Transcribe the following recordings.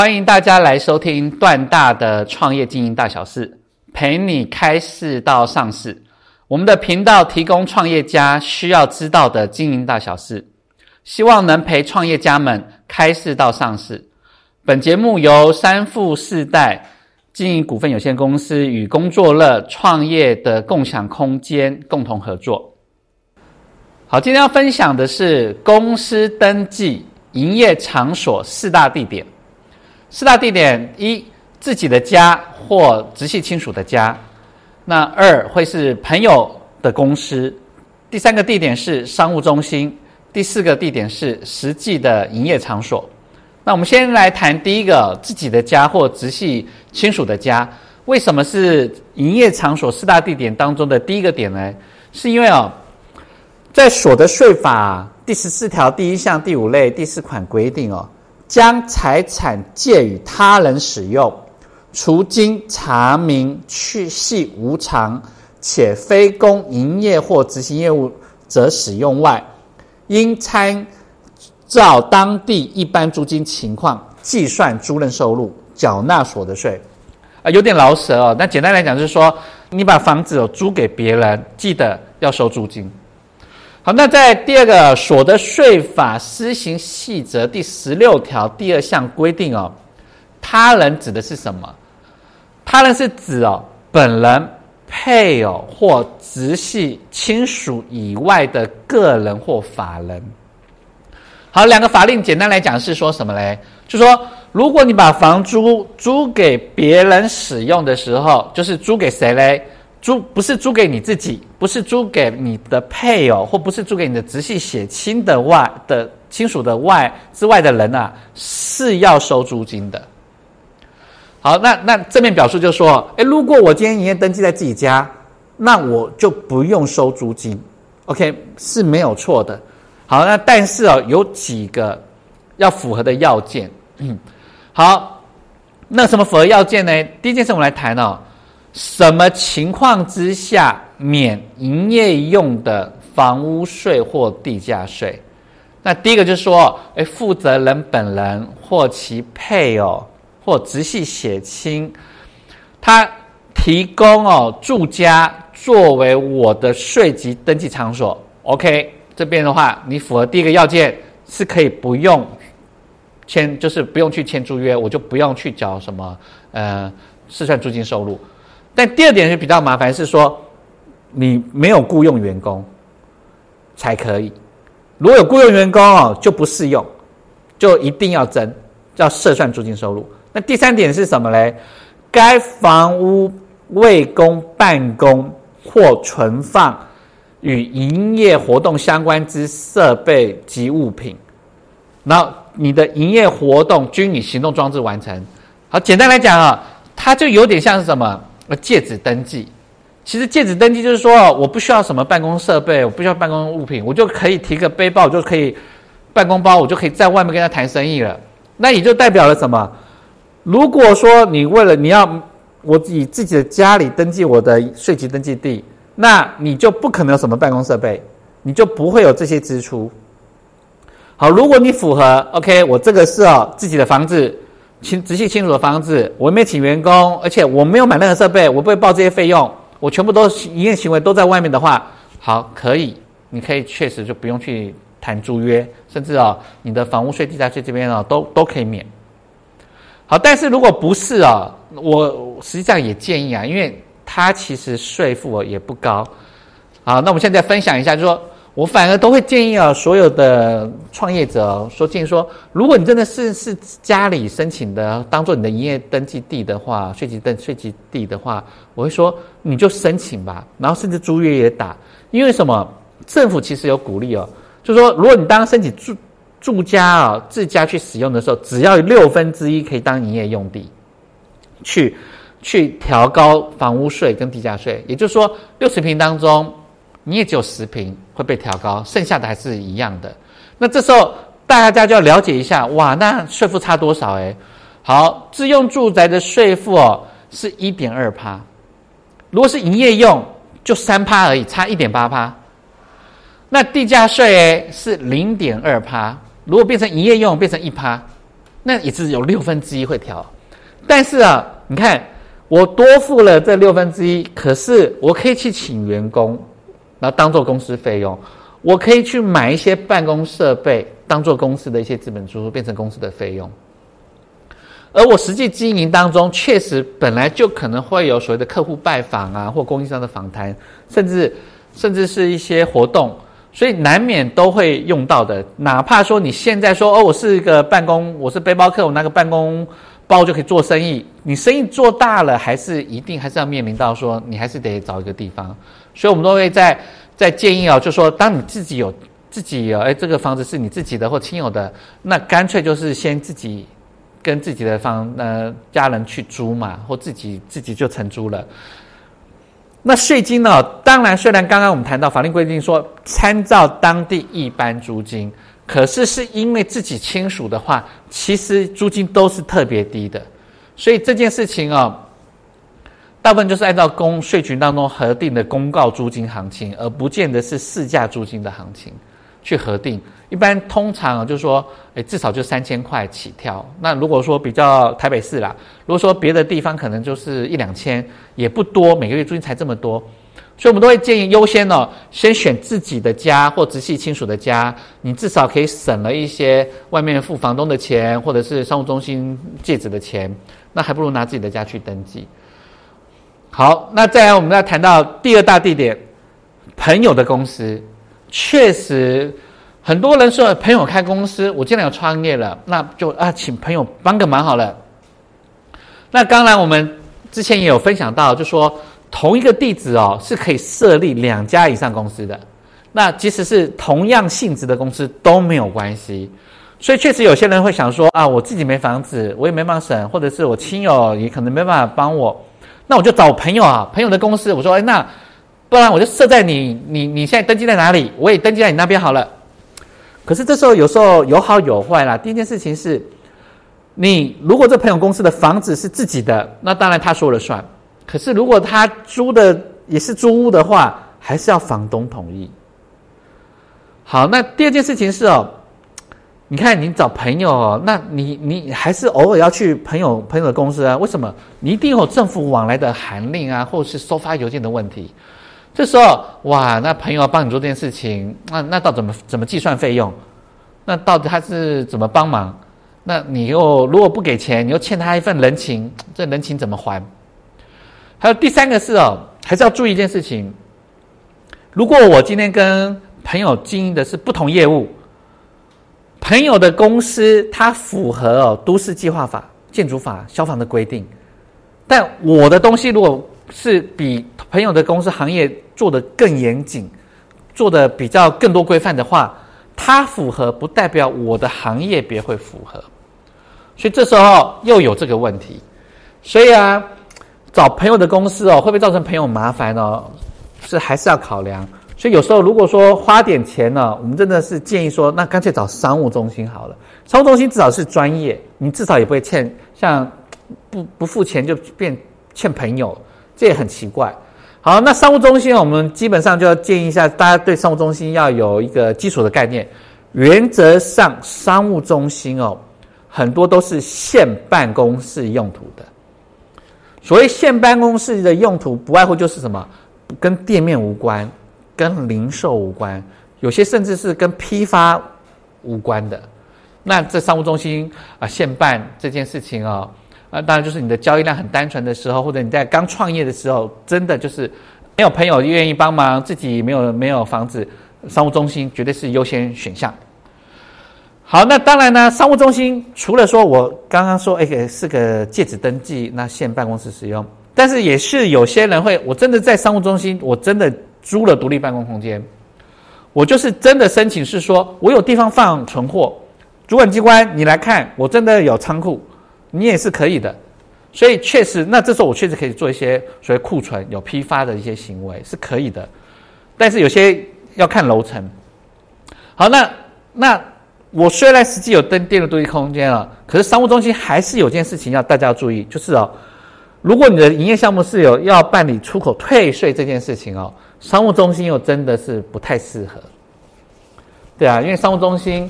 欢迎大家来收听段大的创业经营大小事，陪你开市到上市。我们的频道提供创业家需要知道的经营大小事，希望能陪创业家们开市到上市。本节目由三富四代经营股份有限公司与工作乐创业的共享空间共同合作。好，今天要分享的是公司登记营业场所四大地点。四大地点：一、自己的家或直系亲属的家；那二会是朋友的公司；第三个地点是商务中心；第四个地点是实际的营业场所。那我们先来谈第一个自己的家或直系亲属的家。为什么是营业场所四大地点当中的第一个点呢？是因为哦，在所得税法第十四条第一项第五类第四款规定哦。将财产借与他人使用，除经查明去系无偿且非公营业或执行业务者使用外，应参照当地一般租金情况计算租赁收入，缴纳所得税。啊，有点老舍哦。那简单来讲就是说，你把房子租给别人，记得要收租金。那在第二个所得税法施行细则第十六条第二项规定哦，他人指的是什么？他人是指哦本人、配偶或直系亲属以外的个人或法人。好，两个法令简单来讲是说什么嘞？就说如果你把房租租给别人使用的时候，就是租给谁嘞？租不是租给你自己，不是租给你的配偶，或不是租给你的直系血亲的外的亲属的外之外的人啊，是要收租金的。好，那那正面表述就说，诶，如果我今天营业登记在自己家，那我就不用收租金，OK 是没有错的。好，那但是哦，有几个要符合的要件。嗯，好，那什么符合要件呢？第一件事我们来谈哦。什么情况之下免营业用的房屋税或地价税？那第一个就是说，哎，负责人本人或其配偶或直系血亲，他提供哦住家作为我的税籍登记场所。OK，这边的话，你符合第一个要件，是可以不用签，就是不用去签租约，我就不用去缴什么呃试算租金收入。但第二点是比较麻烦，是说你没有雇佣员工才可以。如果有雇佣员工哦，就不适用，就一定要征，要设算租金收入。那第三点是什么嘞？该房屋未供办公或存放与营业活动相关之设备及物品，然后你的营业活动均以行动装置完成。好，简单来讲啊，它就有点像是什么？呃，借址登记，其实借址登记就是说，我不需要什么办公设备，我不需要办公物品，我就可以提个背包，我就可以办公包，我就可以在外面跟他谈生意了。那也就代表了什么？如果说你为了你要我以自己的家里登记我的税籍登记地，那你就不可能有什么办公设备，你就不会有这些支出。好，如果你符合 OK，我这个是哦自己的房子。亲直系亲属的房子，我没请员工，而且我没有买任何设备，我不会报这些费用，我全部都营业行为都在外面的话，好，可以，你可以确实就不用去谈租约，甚至啊，你的房屋税、地价税这边啊，都都可以免。好，但是如果不是啊，我实际上也建议啊，因为它其实税负也不高。好，那我们现在分享一下，就说。我反而都会建议啊，所有的创业者说建议说，如果你真的是是家里申请的，当做你的营业登记地的话，税籍登税籍地的话，我会说你就申请吧，然后甚至租约也打，因为什么？政府其实有鼓励哦，就是说如果你当申请住住家啊自家去使用的时候，只要六分之一可以当营业用地去去调高房屋税跟地价税，也就是说，六十平当中你也只有十平会被调高，剩下的还是一样的。那这时候大家就要了解一下，哇，那税负差多少？诶，好，自用住宅的税负哦是一点二趴，如果是营业用就三趴而已，差一点八趴。那地价税诶是零点二趴，如果变成营业用变成一趴，那也只有六分之一会调。但是啊，你看我多付了这六分之一，可是我可以去请员工，然后当做公司费用；我可以去买一些办公设备，当做公司的一些资本支出，变成公司的费用。而我实际经营当中，确实本来就可能会有所谓的客户拜访啊，或供应商的访谈，甚至甚至是一些活动。所以难免都会用到的，哪怕说你现在说哦，我是一个办公，我是背包客，我拿个办公包就可以做生意。你生意做大了，还是一定还是要面临到说，你还是得找一个地方。所以我们都会在在建议啊，就说当你自己有自己有，哎，这个房子是你自己的或亲友的，那干脆就是先自己跟自己的房呃家人去租嘛，或自己自己就承租了。那税金呢？当然，虽然刚刚我们谈到法律规定说参照当地一般租金，可是是因为自己亲属的话，其实租金都是特别低的。所以这件事情哦，大部分就是按照公税局当中核定的公告租金行情，而不见得是市价租金的行情去核定。一般通常就是说，诶，至少就三千块起跳。那如果说比较台北市啦，如果说别的地方可能就是一两千，也不多，每个月租金才这么多，所以我们都会建议优先哦，先选自己的家或直系亲属的家，你至少可以省了一些外面付房东的钱，或者是商务中心借址的钱，那还不如拿自己的家去登记。好，那再来我们要谈到第二大地点，朋友的公司，确实。很多人说朋友开公司，我既然要创业了，那就啊，请朋友帮个忙好了。那当然，我们之前也有分享到，就说同一个地址哦，是可以设立两家以上公司的。那即使是同样性质的公司都没有关系。所以确实有些人会想说啊，我自己没房子，我也没办法省，或者是我亲友也可能没办法帮我，那我就找朋友啊，朋友的公司。我说，哎，那不然我就设在你你你现在登记在哪里，我也登记在你那边好了。可是这时候有时候有好有坏啦。第一件事情是，你如果这朋友公司的房子是自己的，那当然他说了算。可是如果他租的也是租屋的话，还是要房东同意。好，那第二件事情是哦，你看你找朋友哦，那你你还是偶尔要去朋友朋友的公司啊？为什么？你一定有政府往来的函令啊，或是收发邮件的问题。这时候，哇，那朋友要帮你做这件事情，那那到怎么怎么计算费用？那到底他是怎么帮忙？那你又如果不给钱，你又欠他一份人情，这人情怎么还？还有第三个是哦，还是要注意一件事情：如果我今天跟朋友经营的是不同业务，朋友的公司它符合哦都市计划法、建筑法、消防的规定，但我的东西如果是比朋友的公司行业做的更严谨，做的比较更多规范的话，它符合不代表我的行业别会符合，所以这时候又有这个问题。所以啊，找朋友的公司哦，会不会造成朋友麻烦呢？是还是要考量。所以有时候如果说花点钱呢，我们真的是建议说，那干脆找商务中心好了。商务中心至少是专业，你至少也不会欠像不不付钱就变欠朋友。这也很奇怪。好，那商务中心我们基本上就要建议一下，大家对商务中心要有一个基础的概念。原则上，商务中心哦，很多都是现办公室用途的。所谓现办公室的用途，不外乎就是什么，跟店面无关，跟零售无关，有些甚至是跟批发无关的。那这商务中心啊，现办这件事情哦。啊，当然就是你的交易量很单纯的时候，或者你在刚创业的时候，真的就是没有朋友愿意帮忙，自己没有没有房子，商务中心绝对是优先选项。好，那当然呢，商务中心除了说我刚刚说，哎，是个戒指登记，那现办公室使用，但是也是有些人会，我真的在商务中心，我真的租了独立办公空间，我就是真的申请是说我有地方放存货，主管机关你来看，我真的有仓库。你也是可以的，所以确实，那这时候我确实可以做一些所谓库存有批发的一些行为是可以的，但是有些要看楼层。好，那那我虽然实际有登电的独立空间了，可是商务中心还是有件事情要大家要注意，就是哦，如果你的营业项目是有要办理出口退税这件事情哦，商务中心又真的是不太适合。对啊，因为商务中心，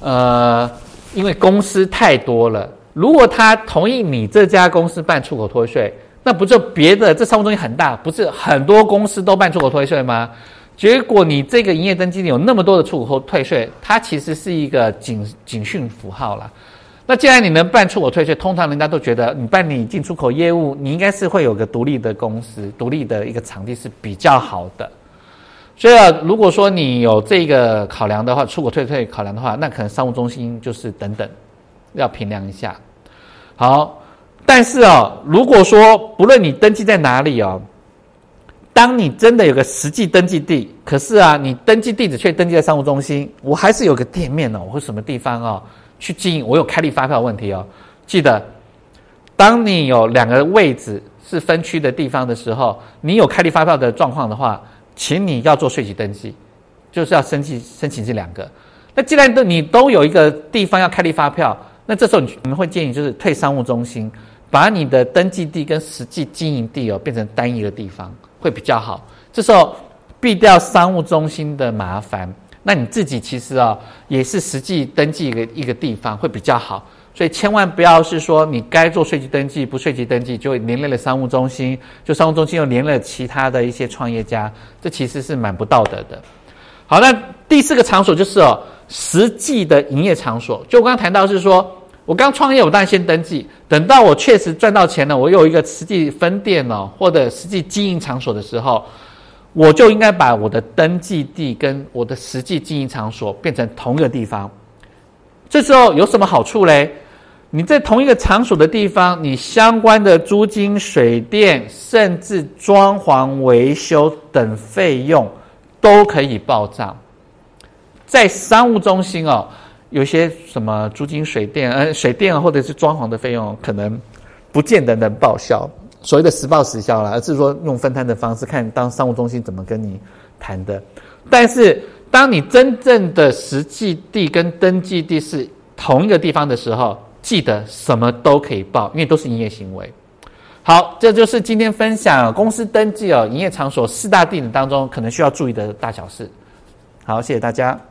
呃，因为公司太多了。如果他同意你这家公司办出口退税，那不就别的这商务中心很大，不是很多公司都办出口退税吗？结果你这个营业登记里有那么多的出口退税，它其实是一个警警讯符号了。那既然你能办出口退税，通常人家都觉得你办理进出口业务，你应该是会有个独立的公司、独立的一个场地是比较好的。所以啊，如果说你有这个考量的话，出口退税考量的话，那可能商务中心就是等等要评量一下。好，但是哦，如果说不论你登记在哪里哦，当你真的有个实际登记地，可是啊，你登记地址却登记在商务中心，我还是有个店面哦，或什么地方哦去经营，我有开立发票问题哦。记得，当你有两个位置是分区的地方的时候，你有开立发票的状况的话，请你要做税籍登记，就是要申请申请这两个。那既然都你都有一个地方要开立发票。那这时候，你们会建议就是退商务中心，把你的登记地跟实际经营地哦变成单一的地方，会比较好。这时候避掉商务中心的麻烦，那你自己其实啊也是实际登记一个一个地方会比较好。所以千万不要是说你该做税籍登记不税籍登记，就连累了商务中心，就商务中心又连了其他的一些创业家，这其实是蛮不道德的。好，那第四个场所就是哦实际的营业场所，就我刚刚谈到是说。我刚创业，我当然先登记。等到我确实赚到钱了，我有一个实际分店哦，或者实际经营场所的时候，我就应该把我的登记地跟我的实际经营场所变成同一个地方。这时候有什么好处嘞？你在同一个场所的地方，你相关的租金、水电，甚至装潢维修等费用都可以报账。在商务中心哦。有些什么租金、水电，呃，水电或者是装潢的费用，可能不见得能报销。所谓的实报实销了，而是说用分摊的方式，看当商务中心怎么跟你谈的。但是，当你真正的实际地跟登记地是同一个地方的时候，记得什么都可以报，因为都是营业行为。好，这就是今天分享公司登记哦，营业场所四大地点当中可能需要注意的大小事。好，谢谢大家。